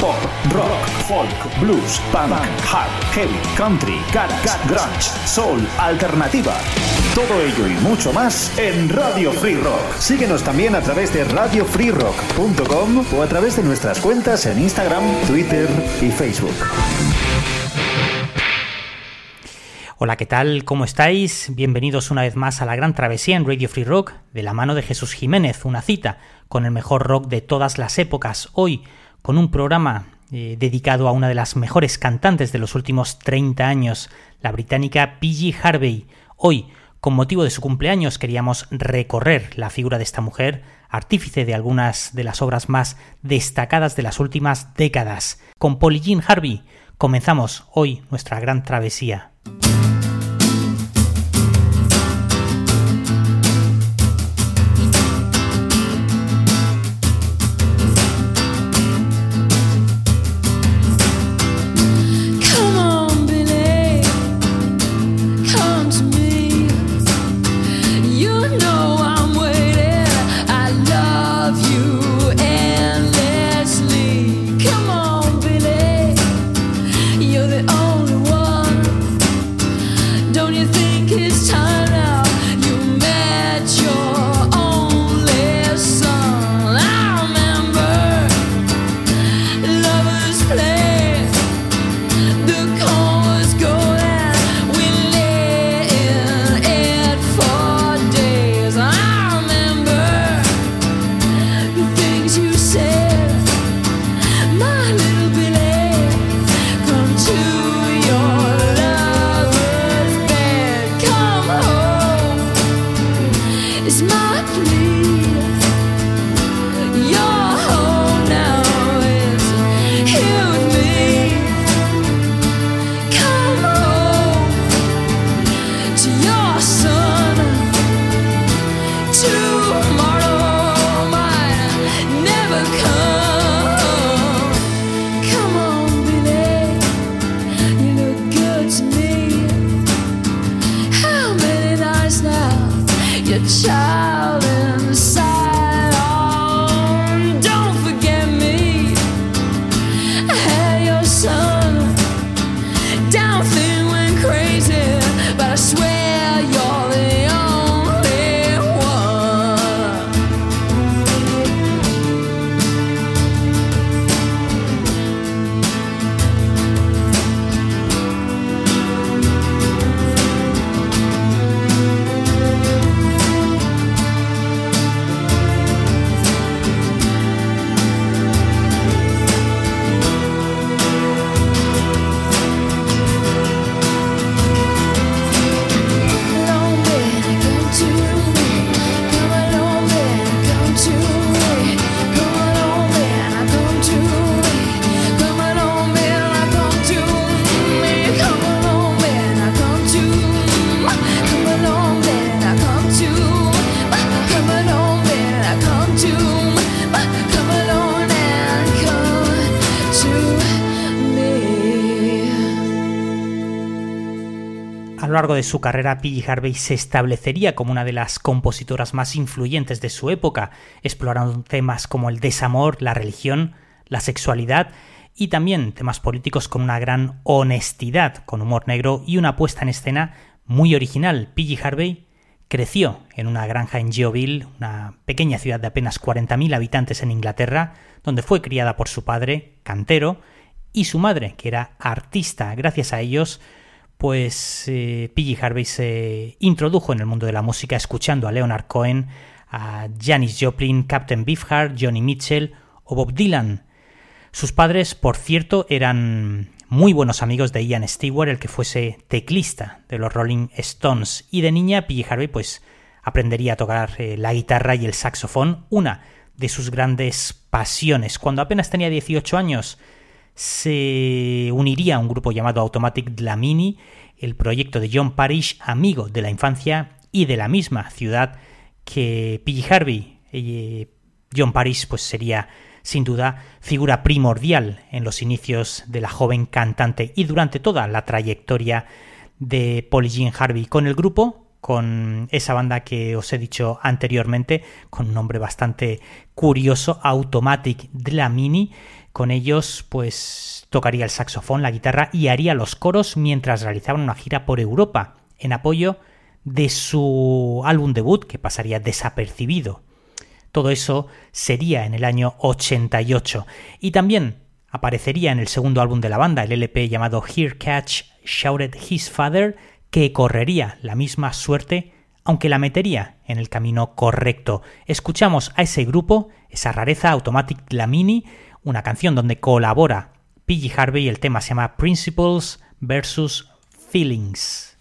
Pop, rock, folk, blues, punk, hard, heavy, country, garage, grunge, soul, alternativa. Todo ello y mucho más en Radio Free Rock. Síguenos también a través de radiofreerock.com o a través de nuestras cuentas en Instagram, Twitter y Facebook. Hola, ¿qué tal? ¿Cómo estáis? Bienvenidos una vez más a la gran travesía en Radio Free Rock, de la mano de Jesús Jiménez, una cita con el mejor rock de todas las épocas. Hoy, con un programa eh, dedicado a una de las mejores cantantes de los últimos 30 años, la británica P.G. Harvey. Hoy, con motivo de su cumpleaños, queríamos recorrer la figura de esta mujer, artífice de algunas de las obras más destacadas de las últimas décadas. Con Polly Jean Harvey comenzamos hoy nuestra gran travesía. De su carrera, P.G. Harvey se establecería como una de las compositoras más influyentes de su época, explorando temas como el desamor, la religión, la sexualidad y también temas políticos con una gran honestidad, con humor negro y una puesta en escena muy original. P.G. Harvey creció en una granja en Geoville, una pequeña ciudad de apenas 40.000 habitantes en Inglaterra, donde fue criada por su padre, cantero, y su madre, que era artista. Gracias a ellos, pues eh. Harvey se introdujo en el mundo de la música escuchando a Leonard Cohen, a Janis Joplin, Captain Beefheart, Johnny Mitchell o Bob Dylan. Sus padres, por cierto, eran muy buenos amigos de Ian Stewart, el que fuese teclista de los Rolling Stones, y de niña P.G. Harvey pues aprendería a tocar eh, la guitarra y el saxofón, una de sus grandes pasiones. Cuando apenas tenía 18 años, se uniría a un grupo llamado Automatic Dlamini, el proyecto de John Parrish, amigo de la infancia y de la misma ciudad que P.G. Harvey. Eh, John Parrish pues sería sin duda figura primordial en los inicios de la joven cantante y durante toda la trayectoria de Polly Harvey con el grupo, con esa banda que os he dicho anteriormente, con un nombre bastante curioso, Automatic Dlamini. Con ellos, pues tocaría el saxofón, la guitarra y haría los coros mientras realizaban una gira por Europa en apoyo de su álbum debut que pasaría desapercibido. Todo eso sería en el año 88 y también aparecería en el segundo álbum de la banda, el LP llamado Here Catch Shouted His Father, que correría la misma suerte aunque la metería en el camino correcto. Escuchamos a ese grupo, esa rareza Automatic Lamini, una canción donde colabora PG Harvey y el tema se llama Principles versus Feelings.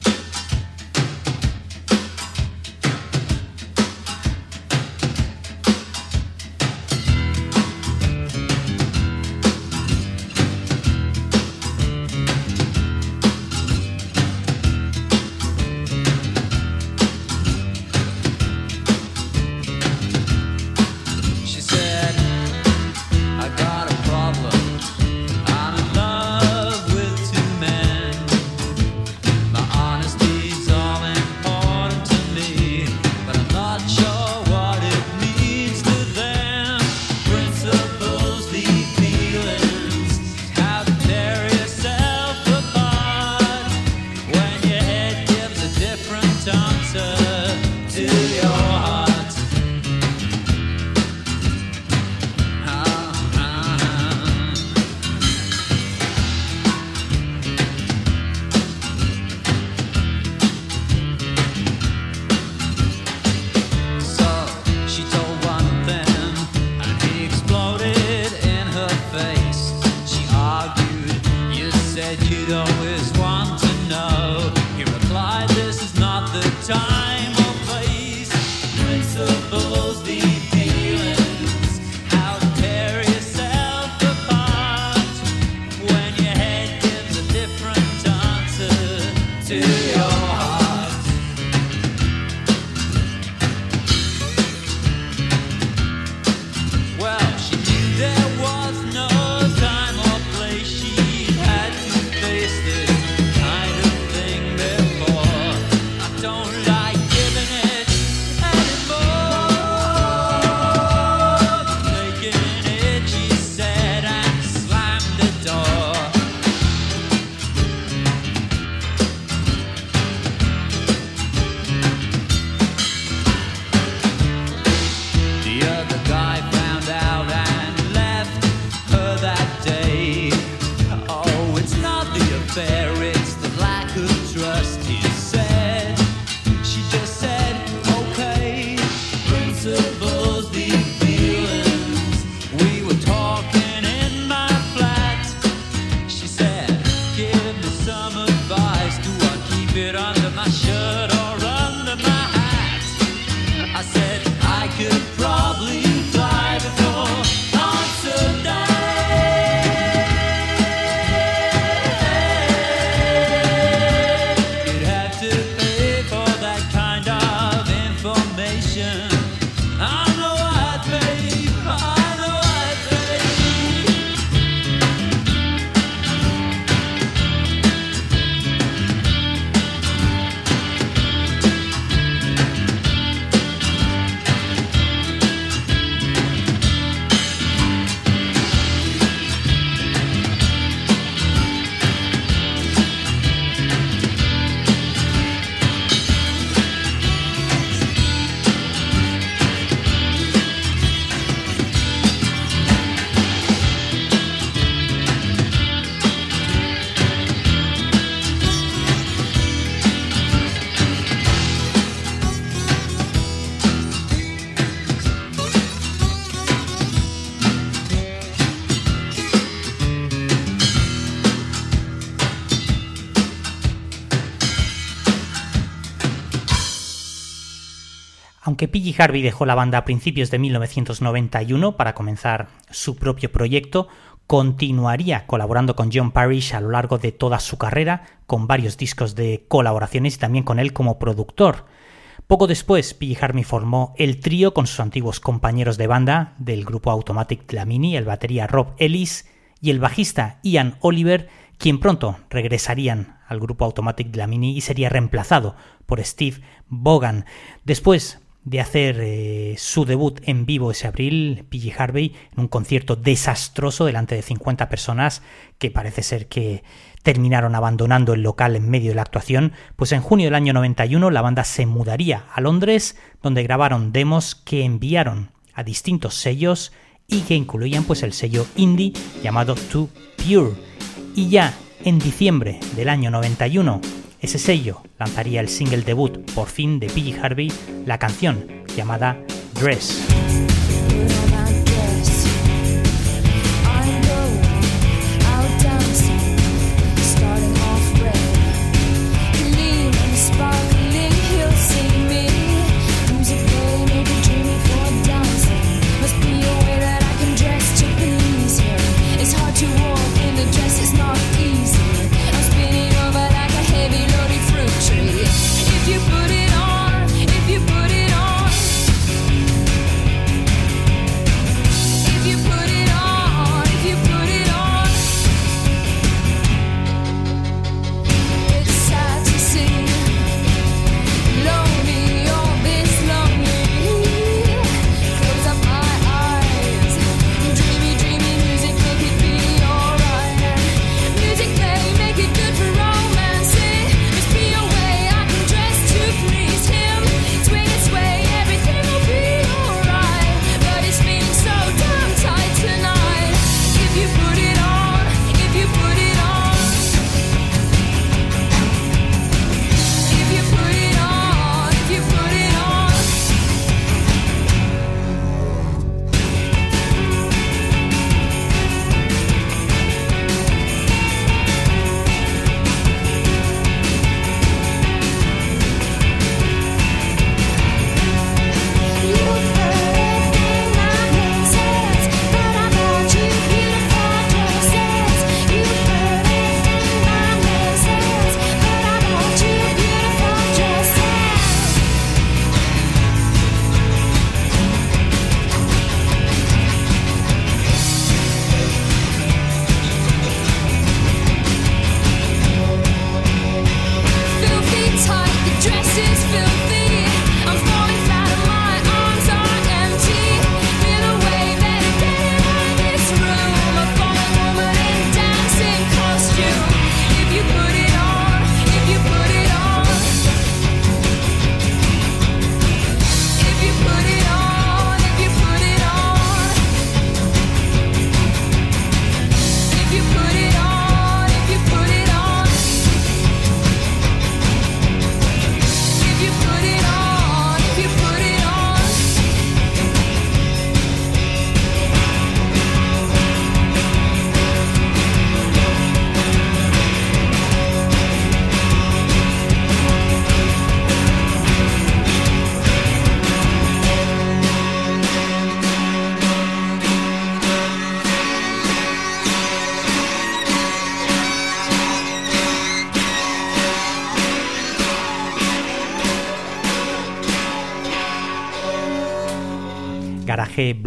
Piggy Harvey dejó la banda a principios de 1991 para comenzar su propio proyecto, continuaría colaborando con John Parrish a lo largo de toda su carrera, con varios discos de colaboraciones y también con él como productor. Poco después, P. Harvey formó el trío con sus antiguos compañeros de banda del grupo Automatic Dlamini, el batería Rob Ellis y el bajista Ian Oliver, quien pronto regresarían al grupo Automatic Dlamini y sería reemplazado por Steve Bogan. Después de hacer eh, su debut en vivo ese abril, PG Harvey, en un concierto desastroso delante de 50 personas, que parece ser que terminaron abandonando el local en medio de la actuación, pues en junio del año 91 la banda se mudaría a Londres, donde grabaron demos que enviaron a distintos sellos y que incluían pues el sello indie llamado Too Pure. Y ya en diciembre del año 91, ese sello lanzaría el single debut por fin de PG Harvey, la canción llamada Dress.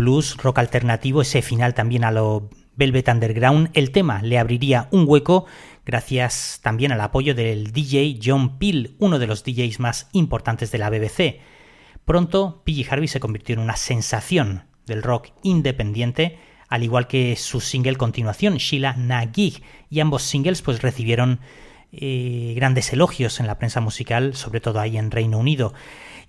Blues, rock alternativo, ese final también a lo Velvet Underground, el tema le abriría un hueco gracias también al apoyo del DJ John Peel, uno de los DJs más importantes de la BBC. Pronto, PG Harvey se convirtió en una sensación del rock independiente, al igual que su single continuación, Sheila Nagig, y ambos singles pues recibieron eh, grandes elogios en la prensa musical, sobre todo ahí en Reino Unido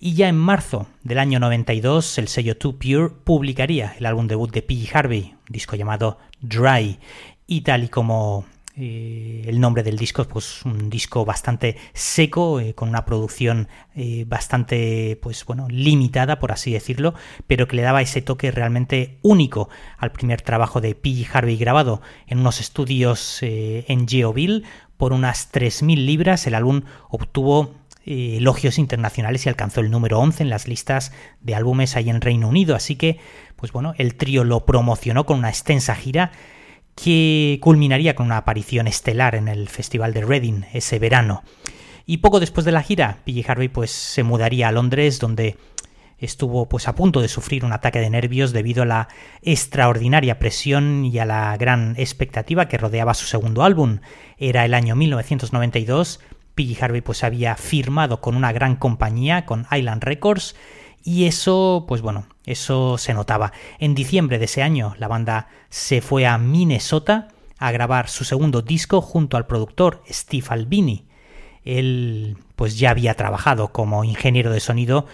y ya en marzo del año 92 el sello Too Pure publicaría el álbum debut de P.G. Harvey, un disco llamado Dry, y tal y como eh, el nombre del disco, pues un disco bastante seco, eh, con una producción eh, bastante, pues bueno, limitada, por así decirlo, pero que le daba ese toque realmente único al primer trabajo de P.G. Harvey grabado en unos estudios en Geoville por unas 3.000 libras. El álbum obtuvo elogios internacionales y alcanzó el número 11 en las listas de álbumes ahí en Reino Unido. Así que, pues bueno, el trío lo promocionó con una extensa gira que culminaría con una aparición estelar en el Festival de Reading ese verano. Y poco después de la gira, PJ Harvey pues se mudaría a Londres, donde estuvo pues a punto de sufrir un ataque de nervios debido a la extraordinaria presión y a la gran expectativa que rodeaba su segundo álbum. Era el año 1992, PG Harvey pues había firmado con una gran compañía, con Island Records, y eso, pues bueno, eso se notaba. En diciembre de ese año la banda se fue a Minnesota a grabar su segundo disco junto al productor Steve Albini. Él pues ya había trabajado como ingeniero de sonido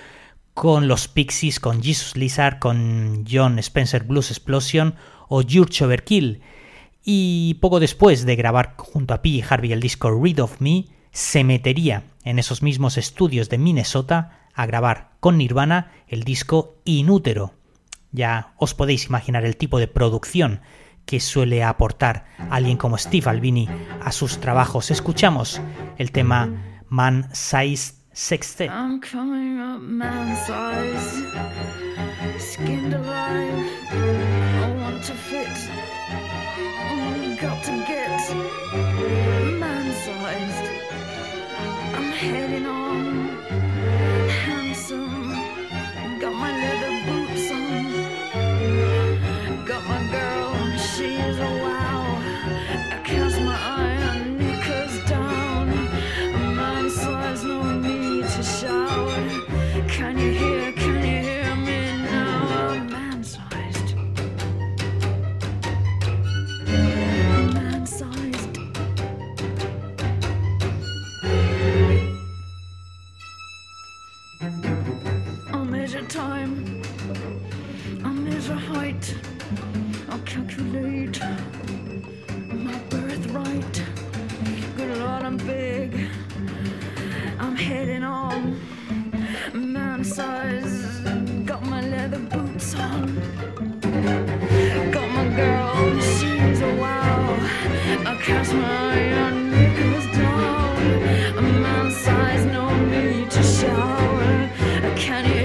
con los Pixies, con Jesus Lizard, con John Spencer Blues Explosion o George Overkill. Y poco después de grabar junto a P. Harvey el disco Read of Me, se metería en esos mismos estudios de Minnesota a grabar con Nirvana el disco Inútero. Ya os podéis imaginar el tipo de producción que suele aportar alguien como Steve Albini a sus trabajos. Escuchamos el tema Man Size Sextet. Coming up man heading on, I'll calculate my birthright. Good Lord, I'm big, I'm heading on, man size. Got my leather boots on, got my girl, she's a oh wow. I cast my eye on knickers down, a man size, no need to shower. Can you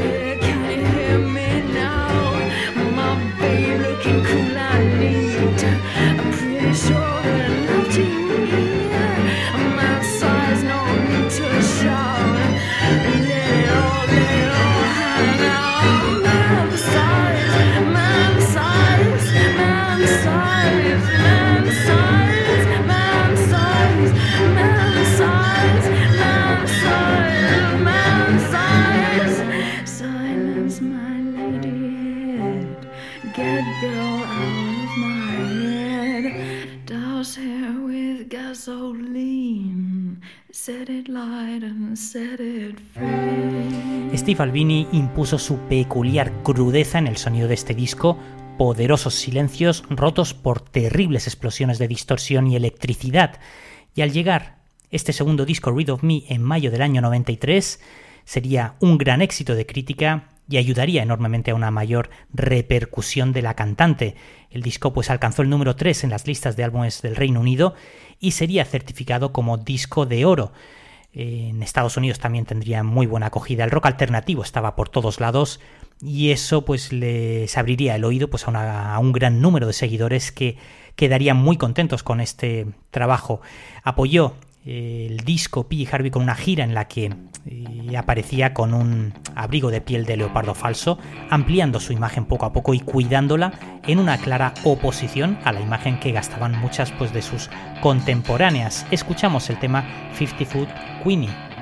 Steve Albini impuso su peculiar crudeza en el sonido de este disco, poderosos silencios rotos por terribles explosiones de distorsión y electricidad. Y al llegar este segundo disco, Read of Me, en mayo del año 93, sería un gran éxito de crítica y ayudaría enormemente a una mayor repercusión de la cantante. El disco pues alcanzó el número 3 en las listas de álbumes del Reino Unido y sería certificado como disco de oro. En Estados Unidos también tendría muy buena acogida. El rock alternativo estaba por todos lados y eso pues les abriría el oído pues a, un gran número de seguidores que quedarían muy contentos con este trabajo. Apoyó el disco P. Harvey con una gira en la que eh, aparecía con un abrigo de piel de leopardo falso, ampliando su imagen poco a poco y cuidándola en una clara oposición a la imagen que gastaban muchas pues, de sus contemporáneas. Escuchamos el tema 50 Foot Queenie.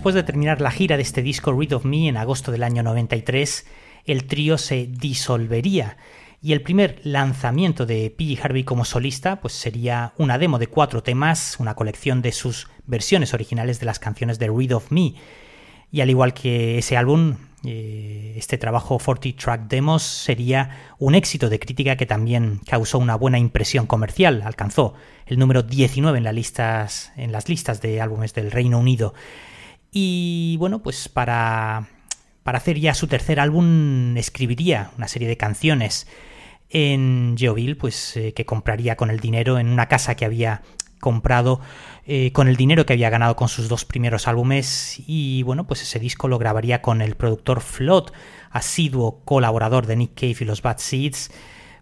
Después de terminar la gira de este disco Read of Me en agosto del año 93, el trío se disolvería y el primer lanzamiento de PG Harvey como solista pues sería una demo de cuatro temas, una colección de sus versiones originales de las canciones de Read of Me. Y al igual que ese álbum, eh, este trabajo 40 Track Demos sería un éxito de crítica que también causó una buena impresión comercial. Alcanzó el número 19 en, las listas, en las listas de álbumes del Reino Unido. Y bueno, pues para, para hacer ya su tercer álbum escribiría una serie de canciones. En Geoville, pues eh, que compraría con el dinero en una casa que había comprado eh, con el dinero que había ganado con sus dos primeros álbumes. Y bueno, pues ese disco lo grabaría con el productor Flood, asiduo colaborador de Nick Cave y los Bad Seeds,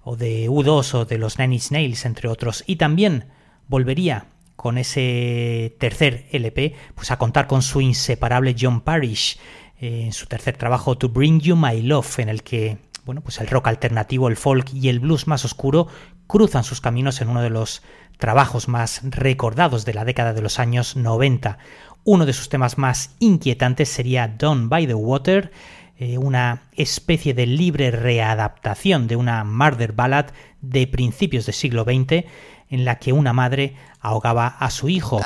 o de U2 o de los Nine Nails, entre otros, y también volvería con ese tercer LP, pues a contar con su inseparable John Parrish eh, en su tercer trabajo To Bring You My Love, en el que bueno, pues el rock alternativo, el folk y el blues más oscuro cruzan sus caminos en uno de los trabajos más recordados de la década de los años 90. Uno de sus temas más inquietantes sería Down by the Water, eh, una especie de libre readaptación de una murder ballad de principios del siglo XX en la que una madre ahogaba a su hijo.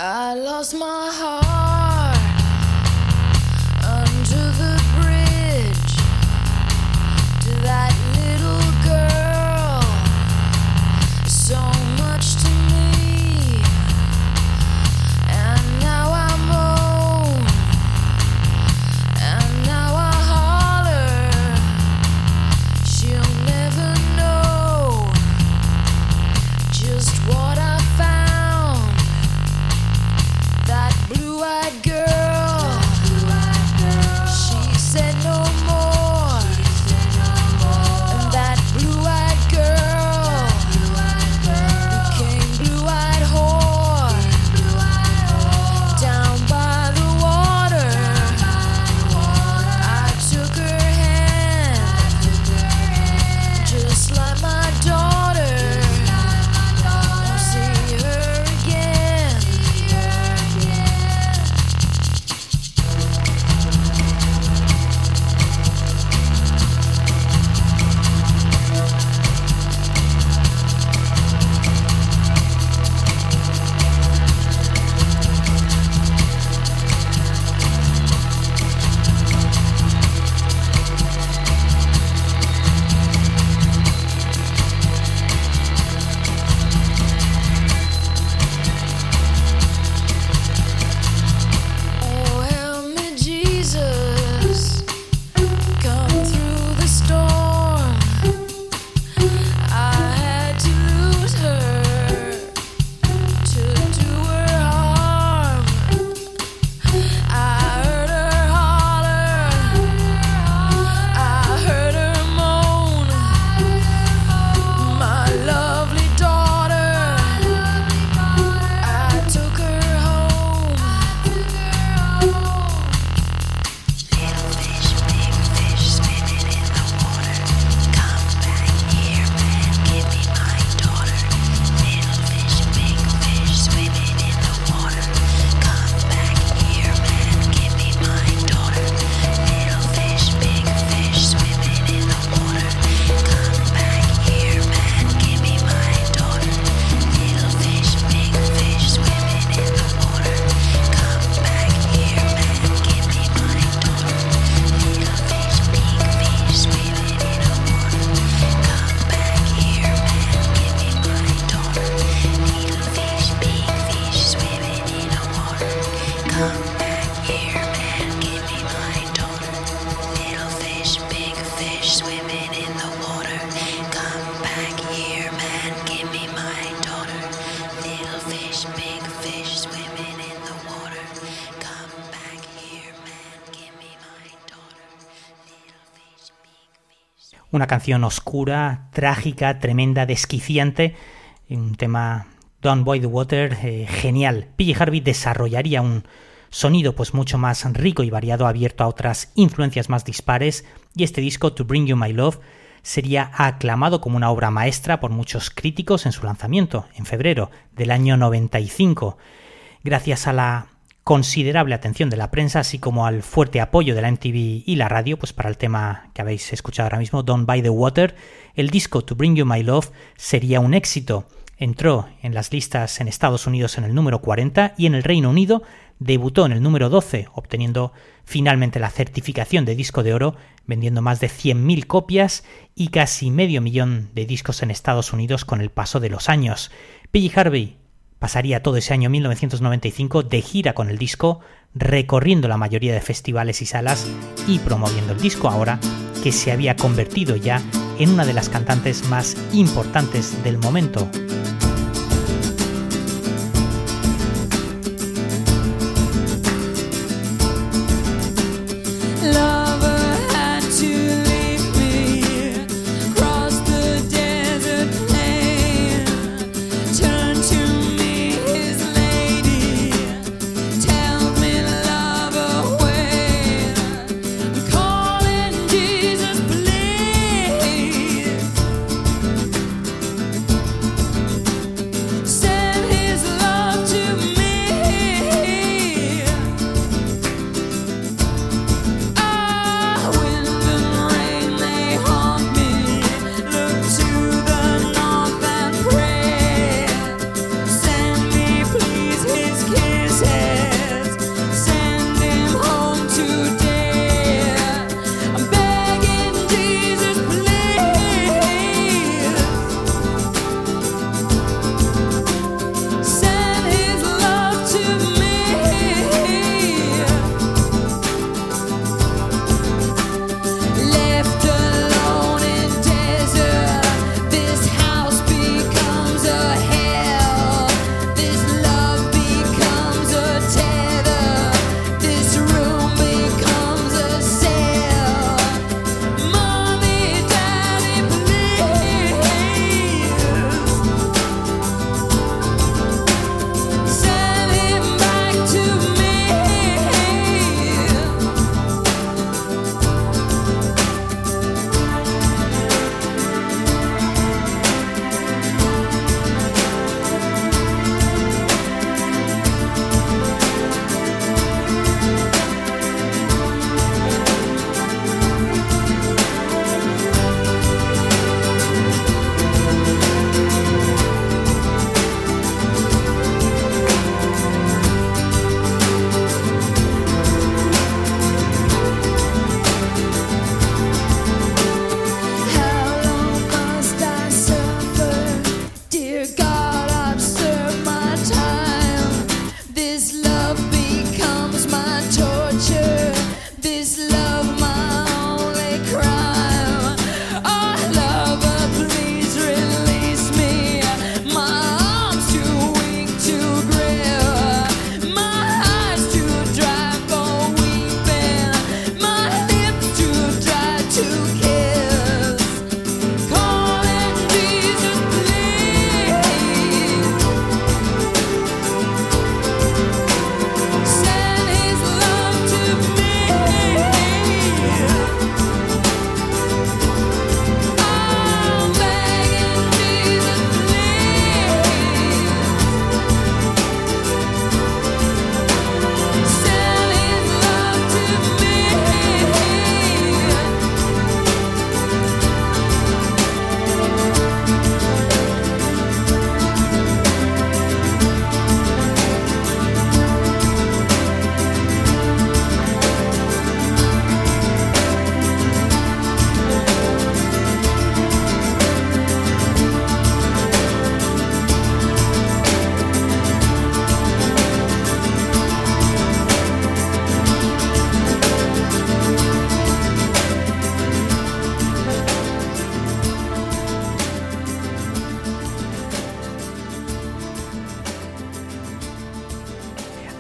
Una canción oscura, trágica, tremenda, desquiciante, un tema Don't Boy the Water eh, genial. PJ Harvey desarrollaría un sonido pues mucho más rico y variado, abierto a otras influencias más dispares, y este disco To Bring You My Love sería aclamado como una obra maestra por muchos críticos en su lanzamiento, en febrero del año 95. Gracias a la considerable atención de la prensa, así como al fuerte apoyo de la MTV y la radio, pues para el tema que habéis escuchado ahora mismo, Don't Buy the Water, el disco To Bring You My Love sería un éxito. Entró en las listas en Estados Unidos en el número 40 y en el Reino Unido debutó en el número 12, obteniendo finalmente la certificación de disco de oro, vendiendo más de 100.000 copias y casi medio millón de discos en Estados Unidos con el paso de los años. Peggy Harvey pasaría todo ese año 1995 de gira con el disco, recorriendo la mayoría de festivales y salas y promoviendo el disco ahora que se había convertido ya en una de las cantantes más importantes del momento.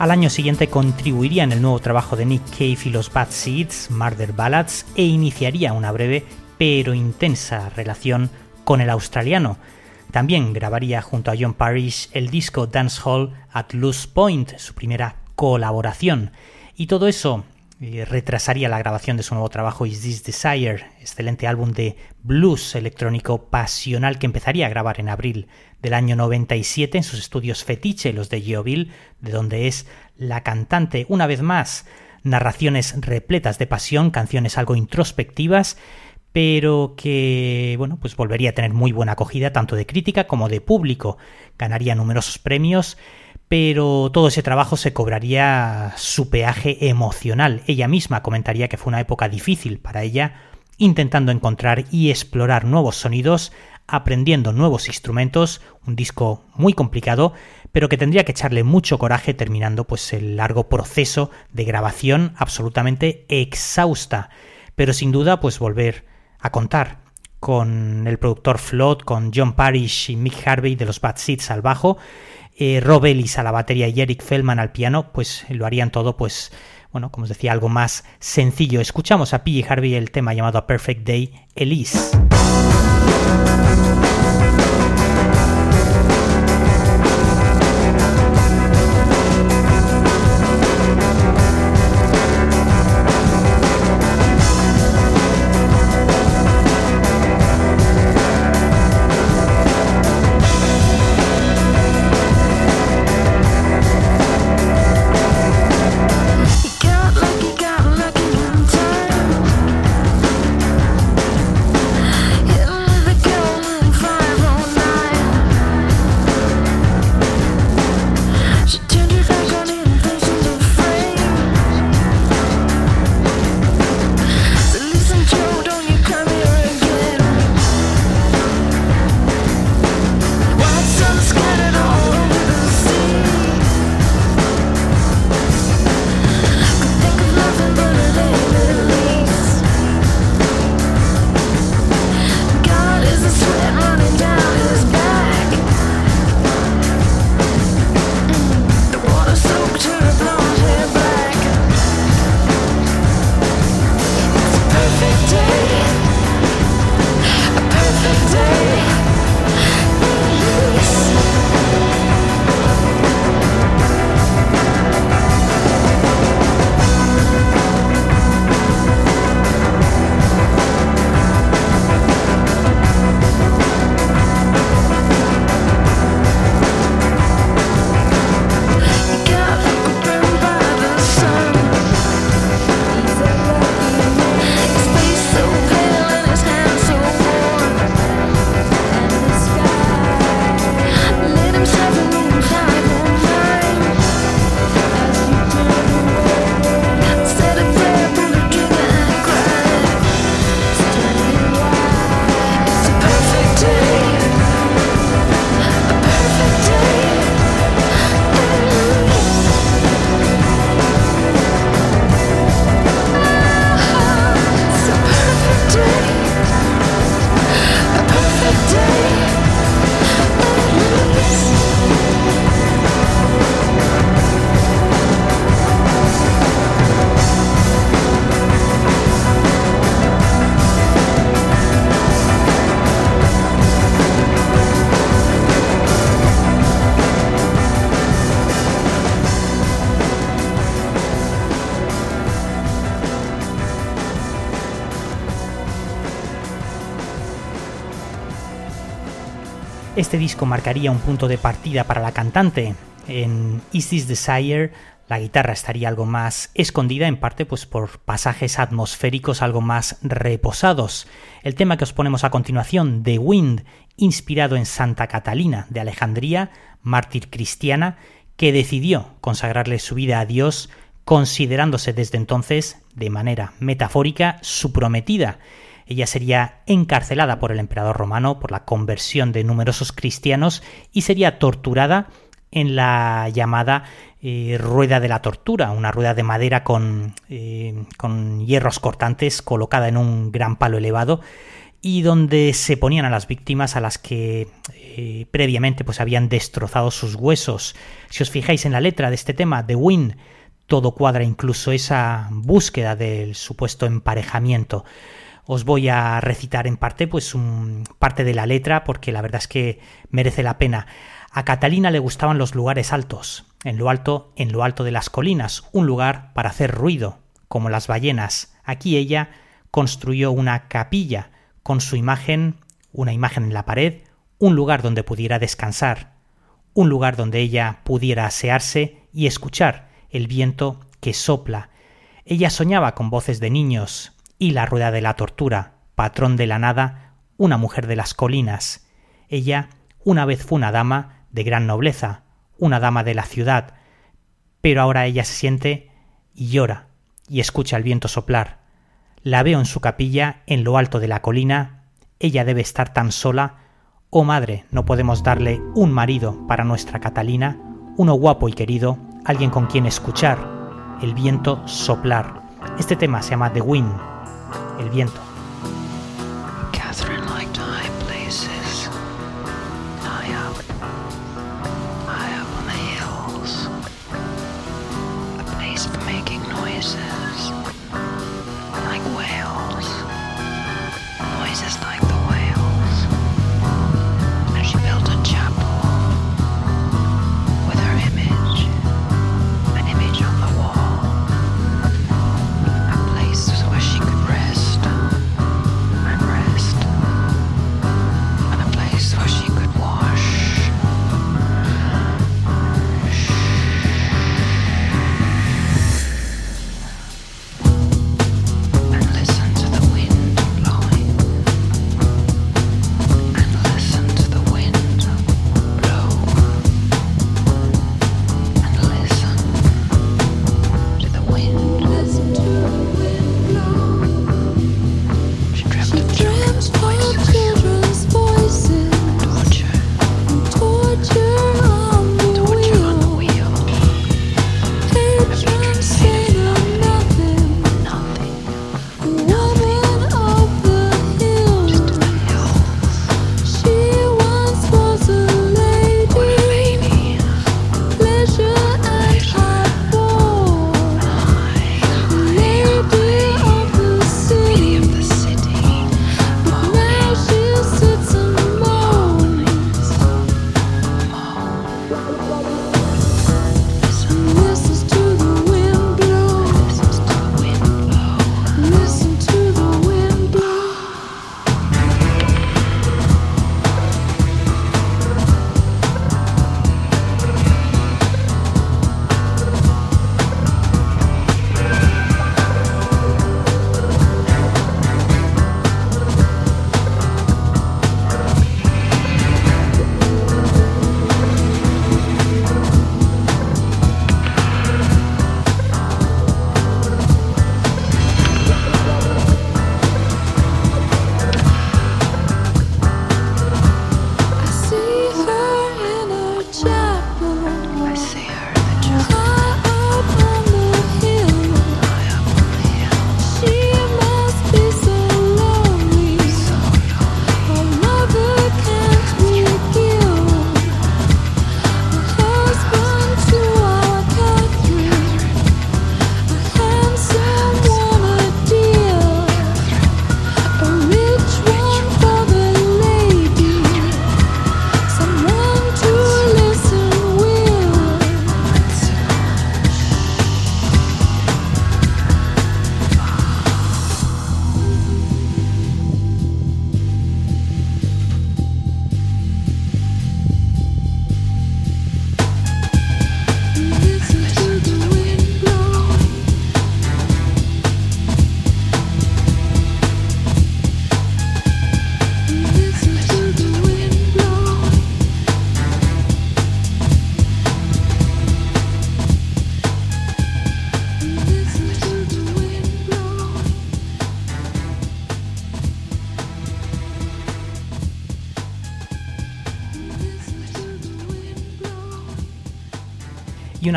Al año siguiente contribuiría en el nuevo trabajo de Nick Cave y los Bad Seeds, Murder Ballads, e iniciaría una breve pero intensa relación con el australiano. También grabaría junto a John Parrish el disco Dance Hall at Loose Point, su primera colaboración. Y todo eso retrasaría la grabación de su nuevo trabajo Is This Desire, excelente álbum de blues electrónico pasional que empezaría a grabar en abril del año 97 en sus estudios Fetiche, los de Geoville, de donde es la cantante. Una vez más, narraciones repletas de pasión, canciones algo introspectivas, pero que, bueno, pues volvería a tener muy buena acogida tanto de crítica como de público. Ganaría numerosos premios pero todo ese trabajo se cobraría su peaje emocional. Ella misma comentaría que fue una época difícil para ella, intentando encontrar y explorar nuevos sonidos, aprendiendo nuevos instrumentos, un disco muy complicado, pero que tendría que echarle mucho coraje terminando pues el largo proceso de grabación absolutamente exhausta, pero sin duda pues volver a contar con el productor Flood, con John Parrish y Mick Harvey de los Bad Seeds al bajo eh, Rob Ellis a la batería y Eric Feldman al piano, pues lo harían todo, pues, bueno, como os decía, algo más sencillo. Escuchamos a P. Harvey el tema llamado Perfect Day, Elise. Este disco marcaría un punto de partida para la cantante. En Is This Desire la guitarra estaría algo más escondida, en parte pues por pasajes atmosféricos algo más reposados. El tema que os ponemos a continuación, The Wind, inspirado en Santa Catalina de Alejandría, mártir cristiana, que decidió consagrarle su vida a Dios, considerándose desde entonces, de manera metafórica, su prometida ella sería encarcelada por el emperador romano por la conversión de numerosos cristianos y sería torturada en la llamada eh, rueda de la tortura, una rueda de madera con, eh, con hierros cortantes colocada en un gran palo elevado y donde se ponían a las víctimas a las que eh, previamente pues habían destrozado sus huesos. Si os fijáis en la letra de este tema, The Wind, todo cuadra, incluso esa búsqueda del supuesto emparejamiento os voy a recitar en parte pues un, parte de la letra porque la verdad es que merece la pena. A Catalina le gustaban los lugares altos, en lo alto, en lo alto de las colinas, un lugar para hacer ruido, como las ballenas. Aquí ella construyó una capilla con su imagen, una imagen en la pared, un lugar donde pudiera descansar, un lugar donde ella pudiera asearse y escuchar el viento que sopla. Ella soñaba con voces de niños y la rueda de la tortura, patrón de la nada, una mujer de las colinas. Ella una vez fue una dama de gran nobleza, una dama de la ciudad, pero ahora ella se siente y llora y escucha el viento soplar. La veo en su capilla en lo alto de la colina. Ella debe estar tan sola. Oh madre, no podemos darle un marido para nuestra Catalina, uno guapo y querido, alguien con quien escuchar el viento soplar. Este tema se llama The Wind, el viento.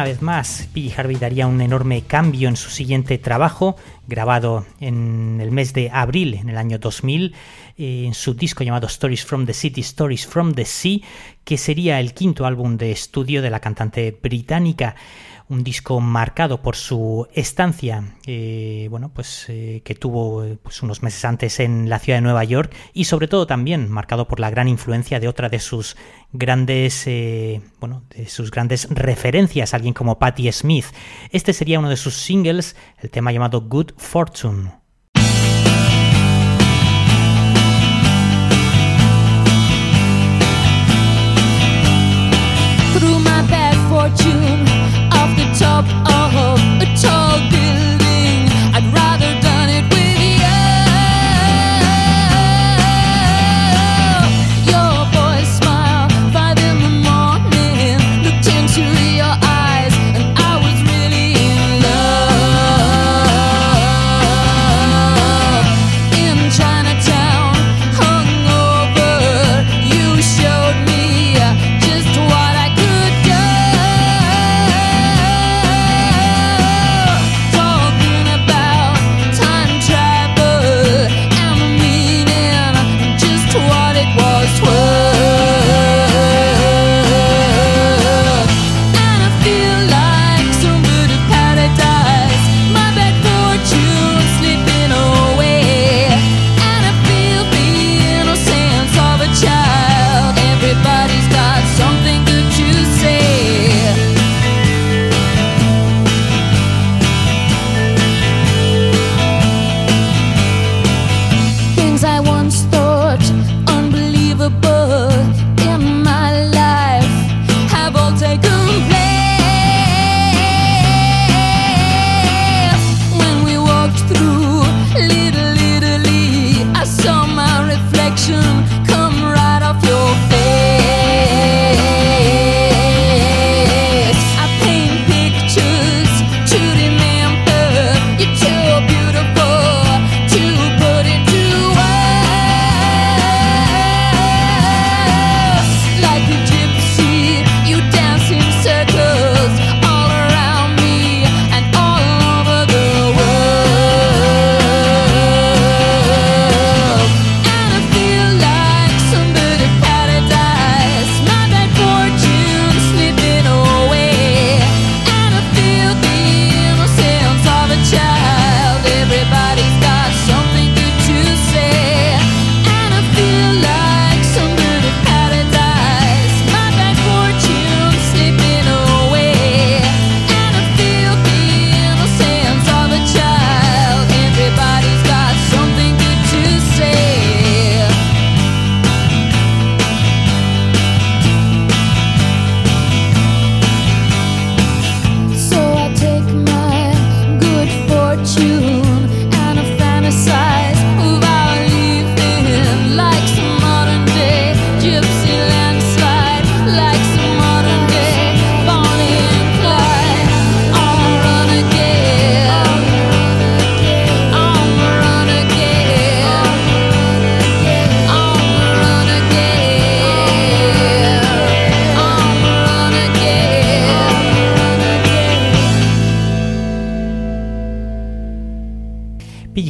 Vez más, P. Harvey daría un enorme cambio en su siguiente trabajo, grabado en el mes de abril en el año 2000 eh, en su disco llamado Stories from the City, Stories from the Sea, que sería el quinto álbum de estudio de la cantante británica un disco marcado por su estancia, eh, bueno, pues eh, que tuvo eh, pues, unos meses antes en la ciudad de Nueva York y sobre todo también marcado por la gran influencia de otra de sus grandes, bueno, de sus grandes referencias, alguien como Patti Smith. Este sería uno de sus singles, el tema llamado Good Fortune.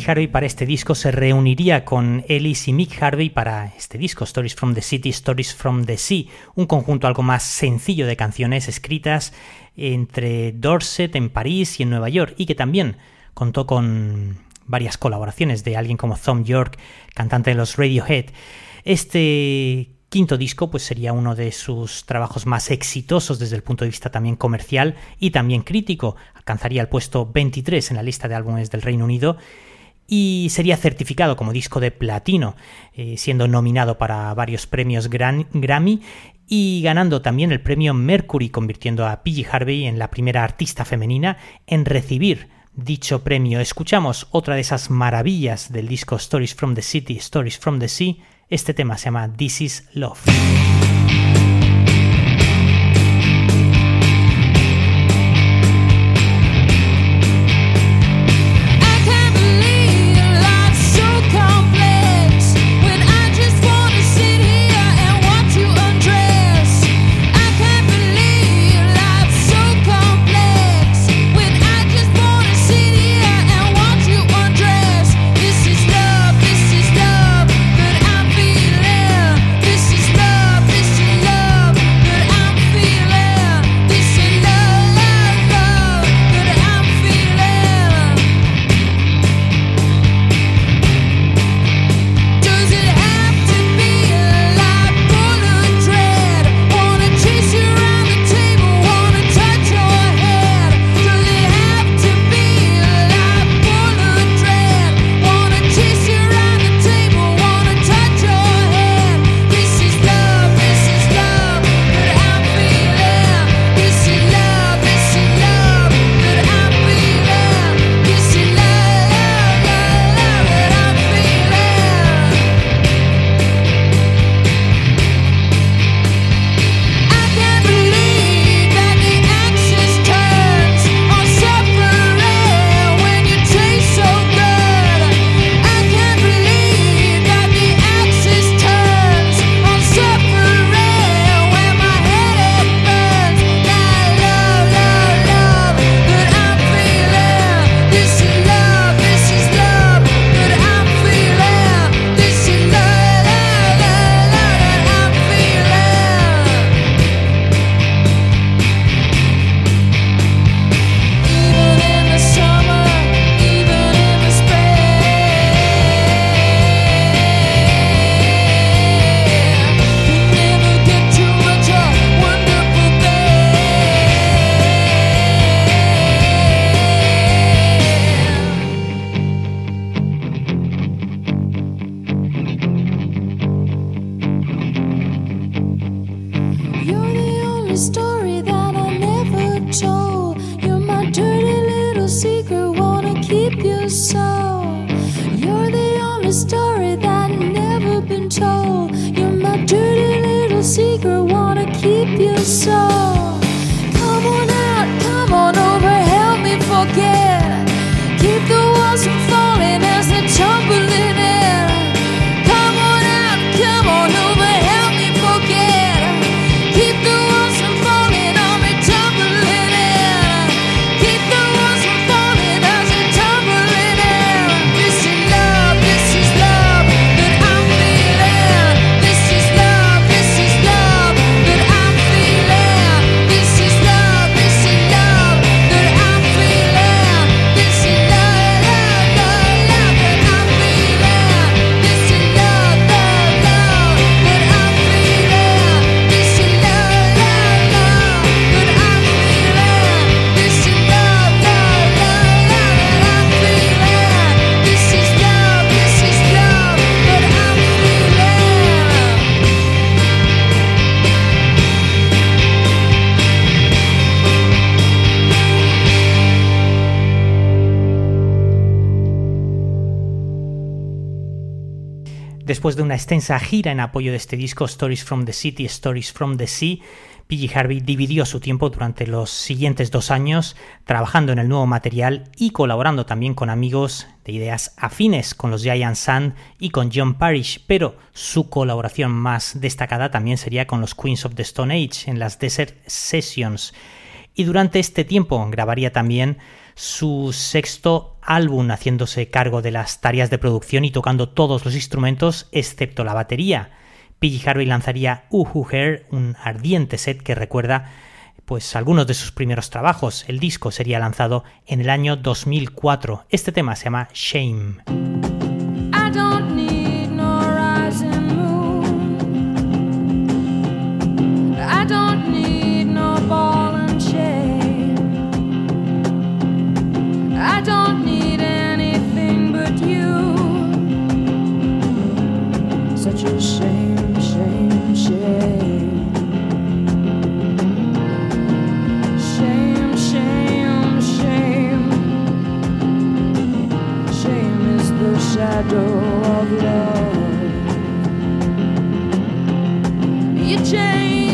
Harvey para este disco se reuniría con Ellis y Mick Harvey para este disco, Stories from the City, Stories from the Sea, un conjunto algo más sencillo de canciones escritas entre Dorset, en París y en Nueva York, y que también contó con varias colaboraciones de alguien como Tom York, cantante de los Radiohead. Este quinto disco pues sería uno de sus trabajos más exitosos desde el punto de vista también comercial y también crítico. Alcanzaría el puesto 23 en la lista de álbumes del Reino Unido y sería certificado como disco de platino, eh, siendo nominado para varios premios Grammy y ganando también el premio Mercury, convirtiendo a Piggy Harvey en la primera artista femenina en recibir dicho premio. Escuchamos otra de esas maravillas del disco Stories from the City, Stories from the Sea. Este tema se llama This is Love. Después de una extensa gira en apoyo de este disco Stories from the City, Stories from the Sea, PG Harvey dividió su tiempo durante los siguientes dos años trabajando en el nuevo material y colaborando también con amigos de ideas afines, con los Giant Sand y con John Parrish, pero su colaboración más destacada también sería con los Queens of the Stone Age en las Desert Sessions. Y durante este tiempo grabaría también su sexto álbum haciéndose cargo de las tareas de producción y tocando todos los instrumentos excepto la batería. PG Harvey lanzaría Uhu Hair, un ardiente set que recuerda pues algunos de sus primeros trabajos. El disco sería lanzado en el año 2004. Este tema se llama Shame. Shadow of love. You changed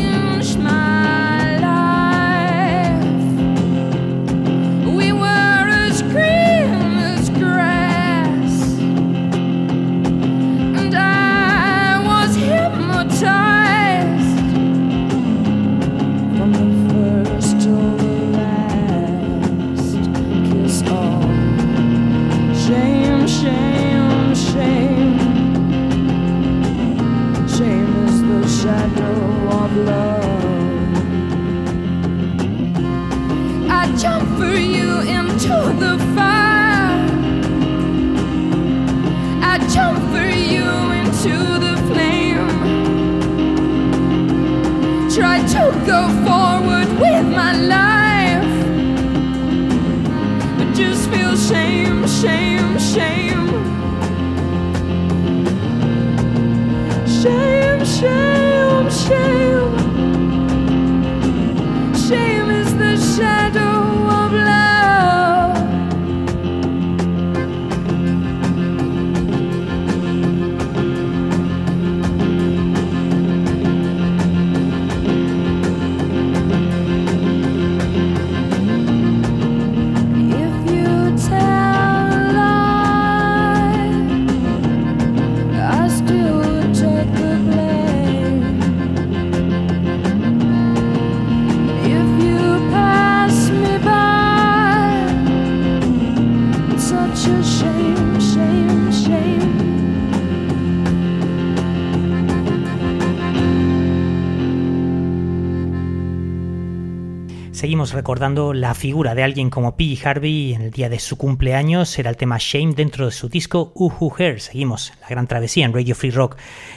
Recordando la figura de alguien como P. Harvey en el día de su cumpleaños. Era el tema Shame dentro de su disco Uhu Hair. Seguimos la gran travesía en Radio Free Rock.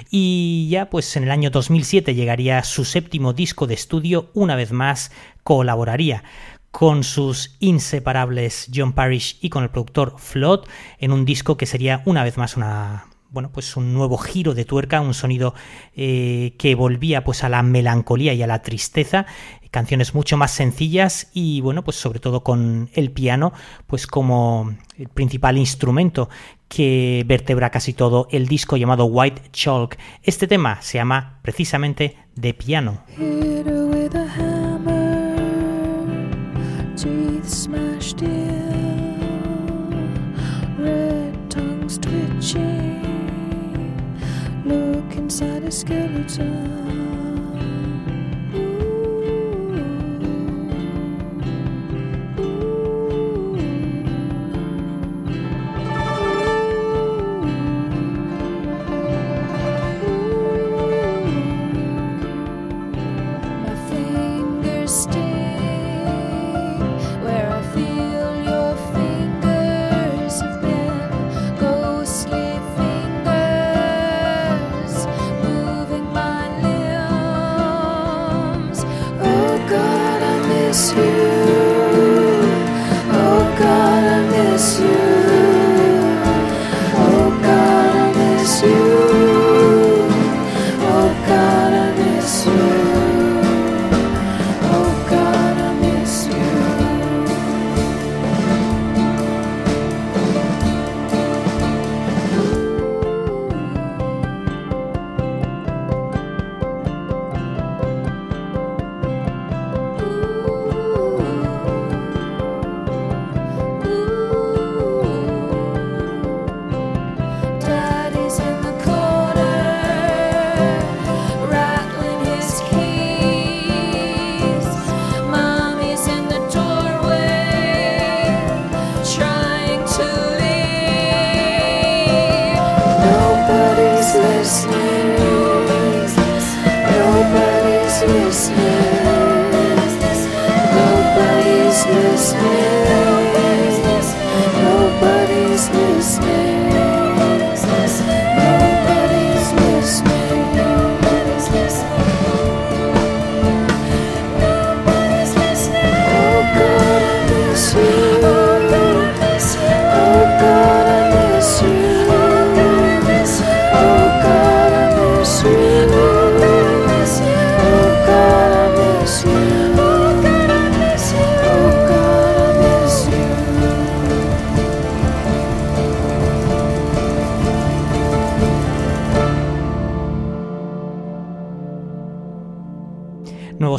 Y ya pues en el año 2007 llegaría su séptimo disco de estudio. Una vez más colaboraría con sus inseparables John Parrish y con el productor Flood en un disco que sería una vez más una bueno, pues un nuevo giro de tuerca, un sonido eh, que volvía pues a la melancolía y a la tristeza, canciones mucho más sencillas y bueno, pues sobre todo con el piano pues como el principal instrumento que vertebra casi todo el disco llamado White Chalk. Este tema se llama precisamente de piano.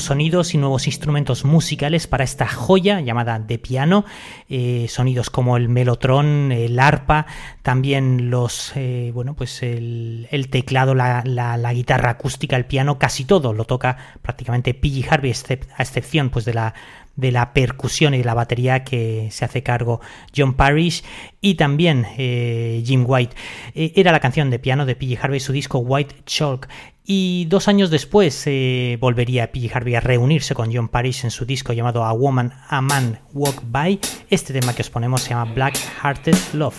Sonidos y nuevos instrumentos musicales para esta joya llamada de piano. Eh, sonidos como el melotron, el arpa, también los, eh, bueno, pues el, el teclado, la, la- la guitarra acústica, el piano, casi todo lo toca prácticamente P.G. Harvey, a excepción pues de la de la percusión y de la batería que se hace cargo John Parrish y también eh, Jim White. Era la canción de piano de P.G. Harvey, su disco White Chalk. Y dos años después eh, volvería P.G. Harvey a reunirse con John Parrish en su disco llamado A Woman, A Man Walk By. Este tema que os ponemos se llama Black Hearted Love.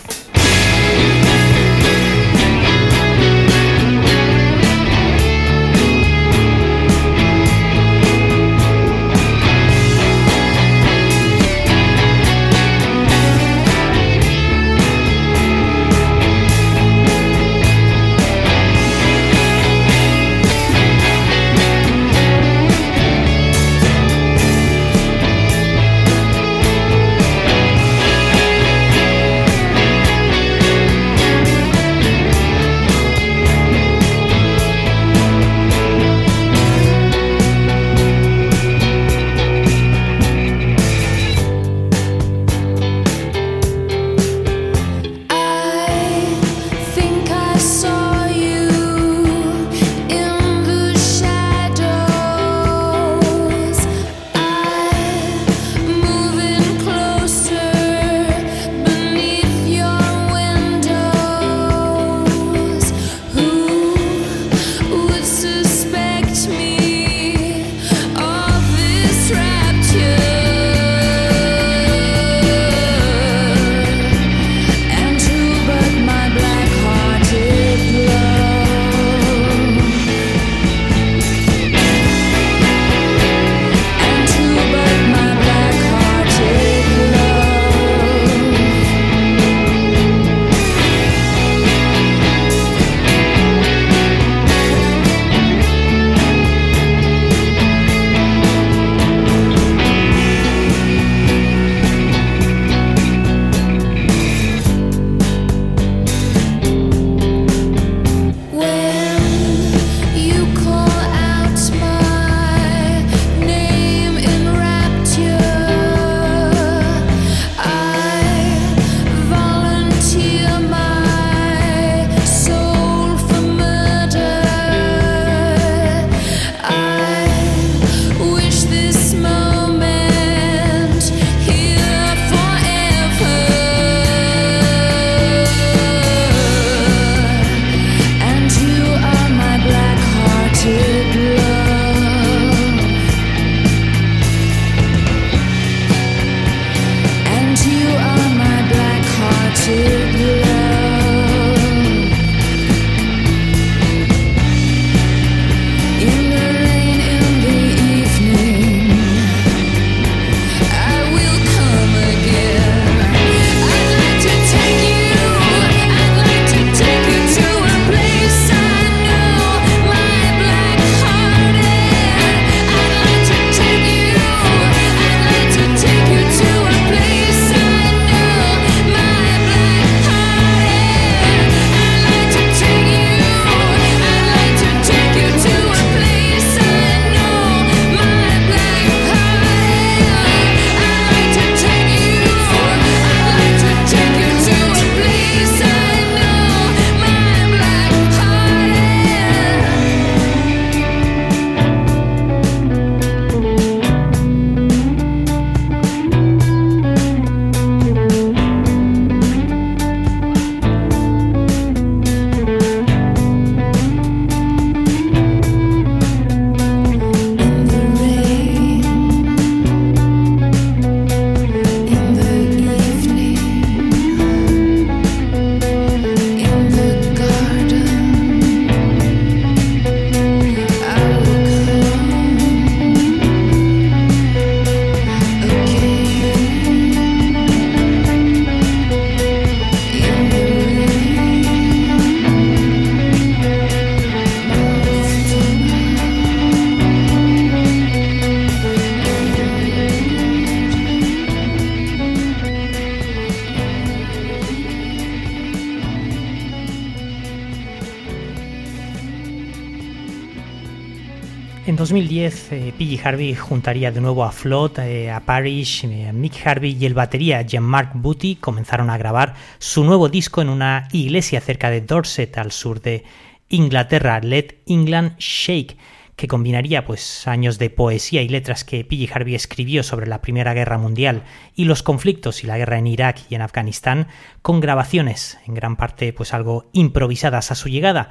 PG Harvey juntaría de nuevo a Flood, eh, a Parrish, eh, Mick Harvey y el batería Jean-Marc Booty comenzaron a grabar su nuevo disco en una iglesia cerca de Dorset, al sur de Inglaterra, Let England Shake, que combinaría pues años de poesía y letras que PG Harvey escribió sobre la Primera Guerra Mundial y los conflictos y la guerra en Irak y en Afganistán con grabaciones, en gran parte pues algo improvisadas a su llegada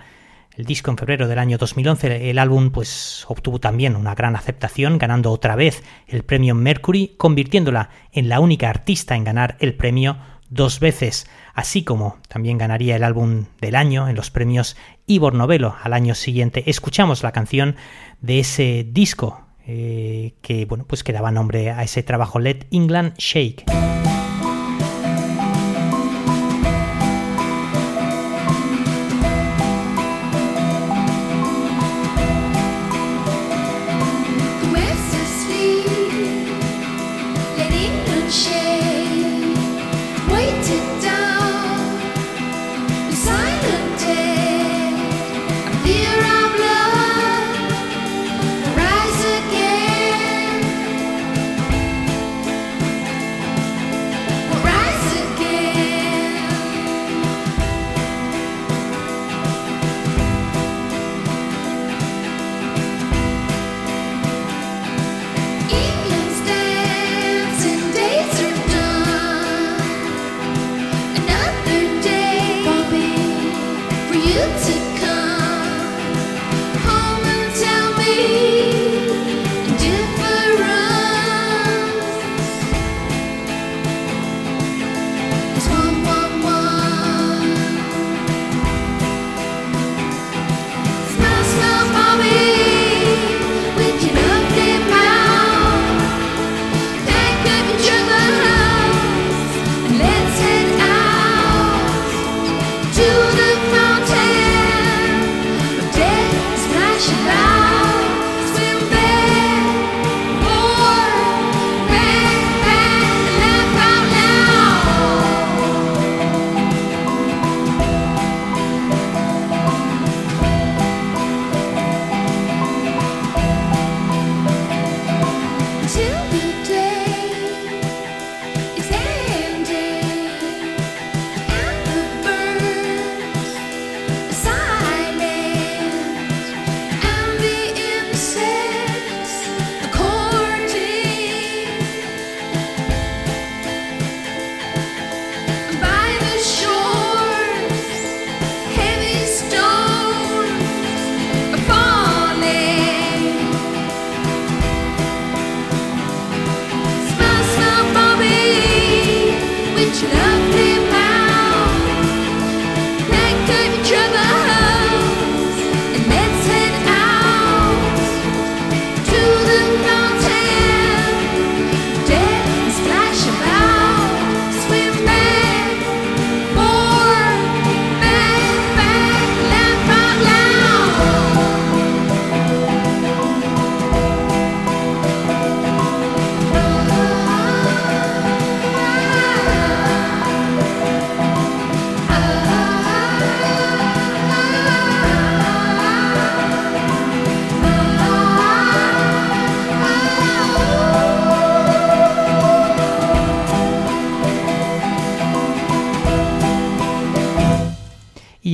el disco en febrero del año 2011, el álbum pues obtuvo también una gran aceptación, ganando otra vez el premio Mercury, convirtiéndola en la única artista en ganar el premio dos veces, así como también ganaría el álbum del año en los premios Ivor Novello al año siguiente. Escuchamos la canción de ese disco eh, que bueno pues que daba nombre a ese trabajo Let England Shake.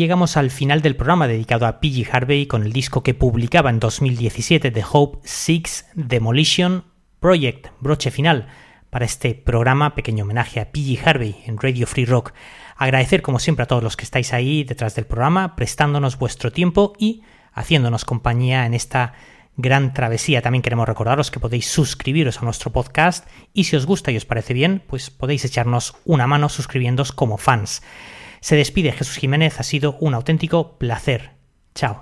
Llegamos al final del programa dedicado a PG Harvey con el disco que publicaba en 2017 de Hope Six Demolition Project, broche final para este programa, pequeño homenaje a PG Harvey en Radio Free Rock. Agradecer como siempre a todos los que estáis ahí detrás del programa, prestándonos vuestro tiempo y haciéndonos compañía en esta gran travesía. También queremos recordaros que podéis suscribiros a nuestro podcast y si os gusta y os parece bien, pues podéis echarnos una mano suscribiéndoos como fans. Se despide Jesús Jiménez, ha sido un auténtico placer. Chao.